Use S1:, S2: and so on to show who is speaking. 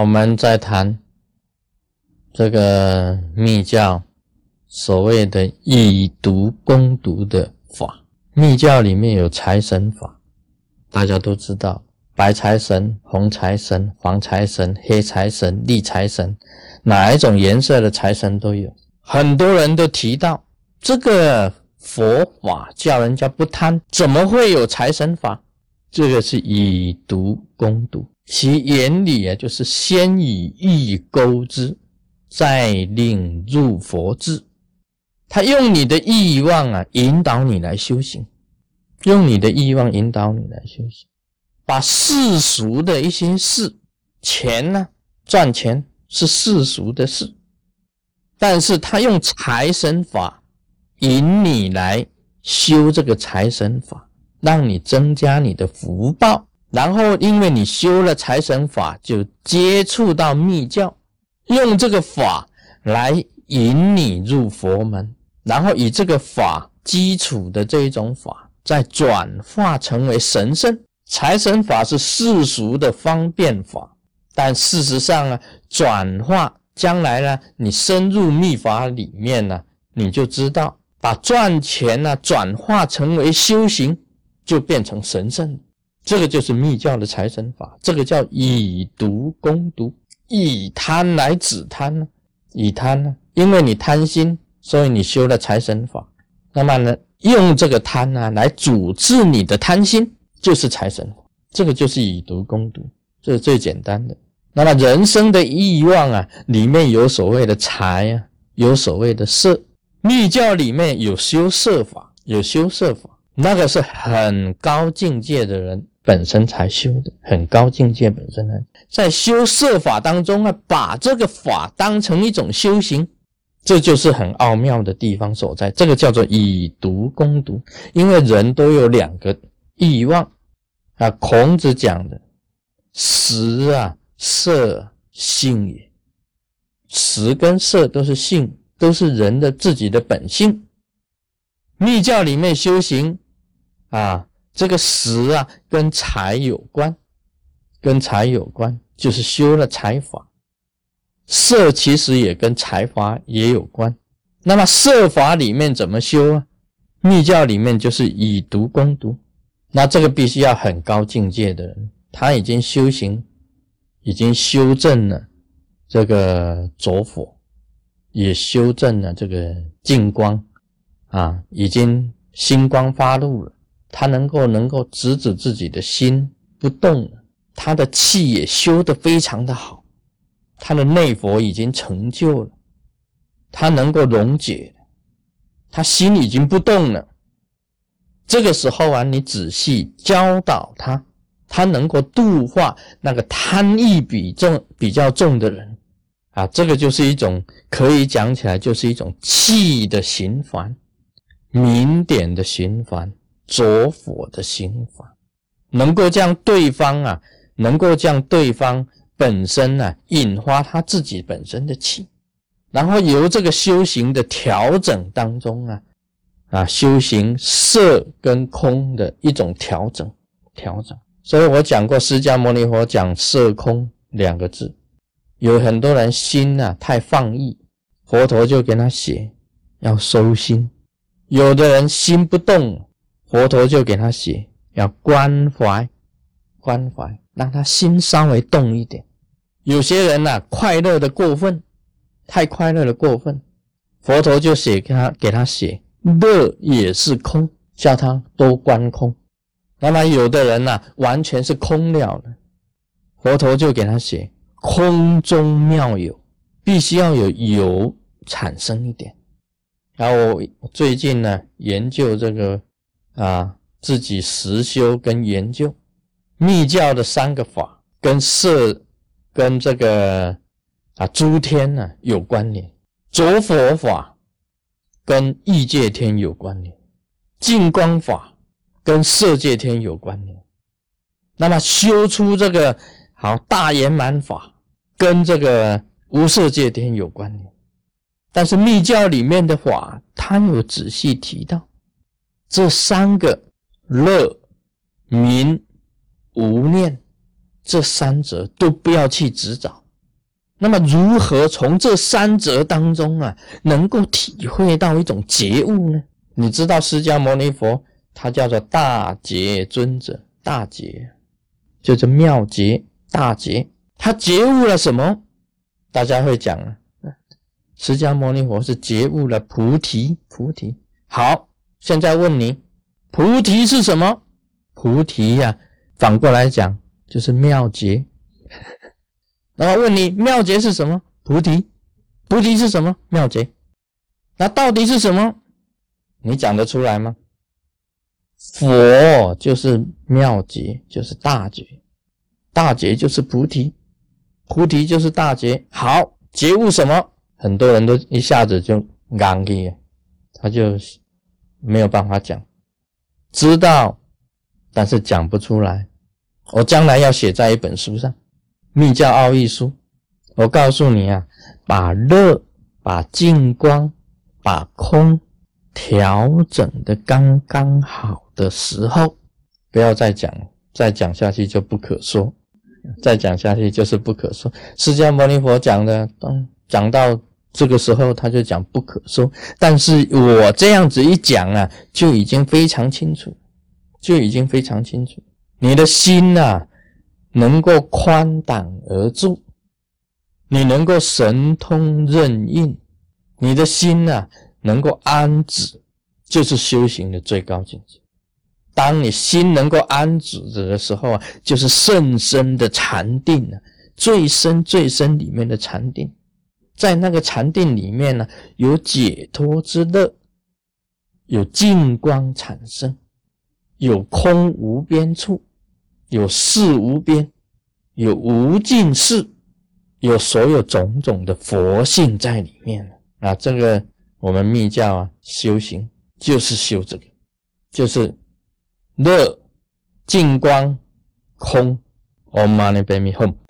S1: 我们在谈这个密教所谓的以毒攻毒的法。密教里面有财神法，大家都知道，白财神、红财神、黄财神、黑财神、绿财神，哪一种颜色的财神都有。很多人都提到这个佛法叫人家不贪，怎么会有财神法？这个是以毒攻毒。其原理啊，就是先以欲钩之，再令入佛智。他用你的欲望啊，引导你来修行，用你的欲望引导你来修行，把世俗的一些事，钱呢，赚钱是世俗的事，但是他用财神法引你来修这个财神法，让你增加你的福报。然后，因为你修了财神法，就接触到密教，用这个法来引你入佛门，然后以这个法基础的这一种法，再转化成为神圣。财神法是世俗的方便法，但事实上呢，转化将来呢，你深入密法里面呢，你就知道，把赚钱呢转化成为修行，就变成神圣。这个就是密教的财神法，这个叫以毒攻毒，以贪来止贪呢？以贪呢？因为你贪心，所以你修了财神法。那么呢，用这个贪呢来阻治你的贪心，就是财神。这个就是以毒攻毒，这是最简单的。那么人生的欲望啊，里面有所谓的财啊，有所谓的色。密教里面有修色法，有修色法，那个是很高境界的人。本身才修的很高境界，本身呢，在修色法当中啊，把这个法当成一种修行，这就是很奥妙的地方所在。这个叫做以毒攻毒，因为人都有两个欲望啊。孔子讲的食啊，色性也，食跟色都是性，都是人的自己的本性。密教里面修行啊。这个食啊，跟财有关，跟财有关，就是修了财法。色其实也跟财法也有关。那么色法里面怎么修啊？密教里面就是以毒攻毒。那这个必须要很高境界的人，他已经修行，已经修正了这个着火，也修正了这个净光啊，已经星光发露了。他能够能够直指自己的心不动，他的气也修得非常的好，他的内佛已经成就了，他能够溶解，他心已经不动了。这个时候啊，你仔细教导他，他能够度化那个贪欲比重比较重的人啊，这个就是一种可以讲起来就是一种气的循环，明点的循环。着火的心法，能够将对方啊，能够将对方本身呢，引发他自己本身的气，然后由这个修行的调整当中啊，啊，修行色跟空的一种调整，调整。所以我讲过，释迦牟尼佛讲色空两个字，有很多人心呐太放逸，佛陀就给他写要收心；有的人心不动。佛陀就给他写，要关怀，关怀，让他心稍微动一点。有些人呐，快乐的过分，太快乐的过分，佛陀就写给他，给他写乐也是空，叫他多观空。那么有的人呐，完全是空了的，佛陀就给他写空中妙有，必须要有有产生一点。然后我最近呢，研究这个。啊，自己实修跟研究密教的三个法，跟色、跟这个啊诸天呢有关联；着佛法跟异界天有关联；净光法跟色界天有关联。那么修出这个好大圆满法，跟这个无色界天有关联。但是密教里面的法，他有仔细提到。这三个乐、明、无念，这三者都不要去执着，那么如何从这三者当中啊，能够体会到一种觉悟呢？你知道释迦牟尼佛他叫做大觉尊者，大觉就是妙觉大觉，他觉悟了什么？大家会讲啊，释迦牟尼佛是觉悟了菩提，菩提。好，现在问你，菩提是什么？菩提呀，反过来讲就是妙觉。然后问你妙觉是什么？菩提，菩提是什么？妙觉，那到底是什么？你讲得出来吗？佛就是妙觉，就是大觉，大觉就是菩提，菩提就是大觉。好，觉悟什么？很多人都一下子就刚给，他就没有办法讲，知道，但是讲不出来。我将来要写在一本书上。密教奥义书，我告诉你啊，把乐、把净光、把空调整的刚刚好的时候，不要再讲，再讲下去就不可说，再讲下去就是不可说。释迦牟尼佛讲的，当讲到这个时候，他就讲不可说。但是我这样子一讲啊，就已经非常清楚，就已经非常清楚，你的心呐。能够宽胆而住，你能够神通任运，你的心呐能够安止，就是修行的最高境界。当你心能够安止的时候啊，就是甚深的禅定啊，最深最深里面的禅定，在那个禅定里面呢，有解脱之乐，有净光产生，有空无边处。有事无边，有无尽事，有所有种种的佛性在里面啊！这个我们密教啊，修行就是修这个，就是乐、净光、空，Om Mani Padme Hum。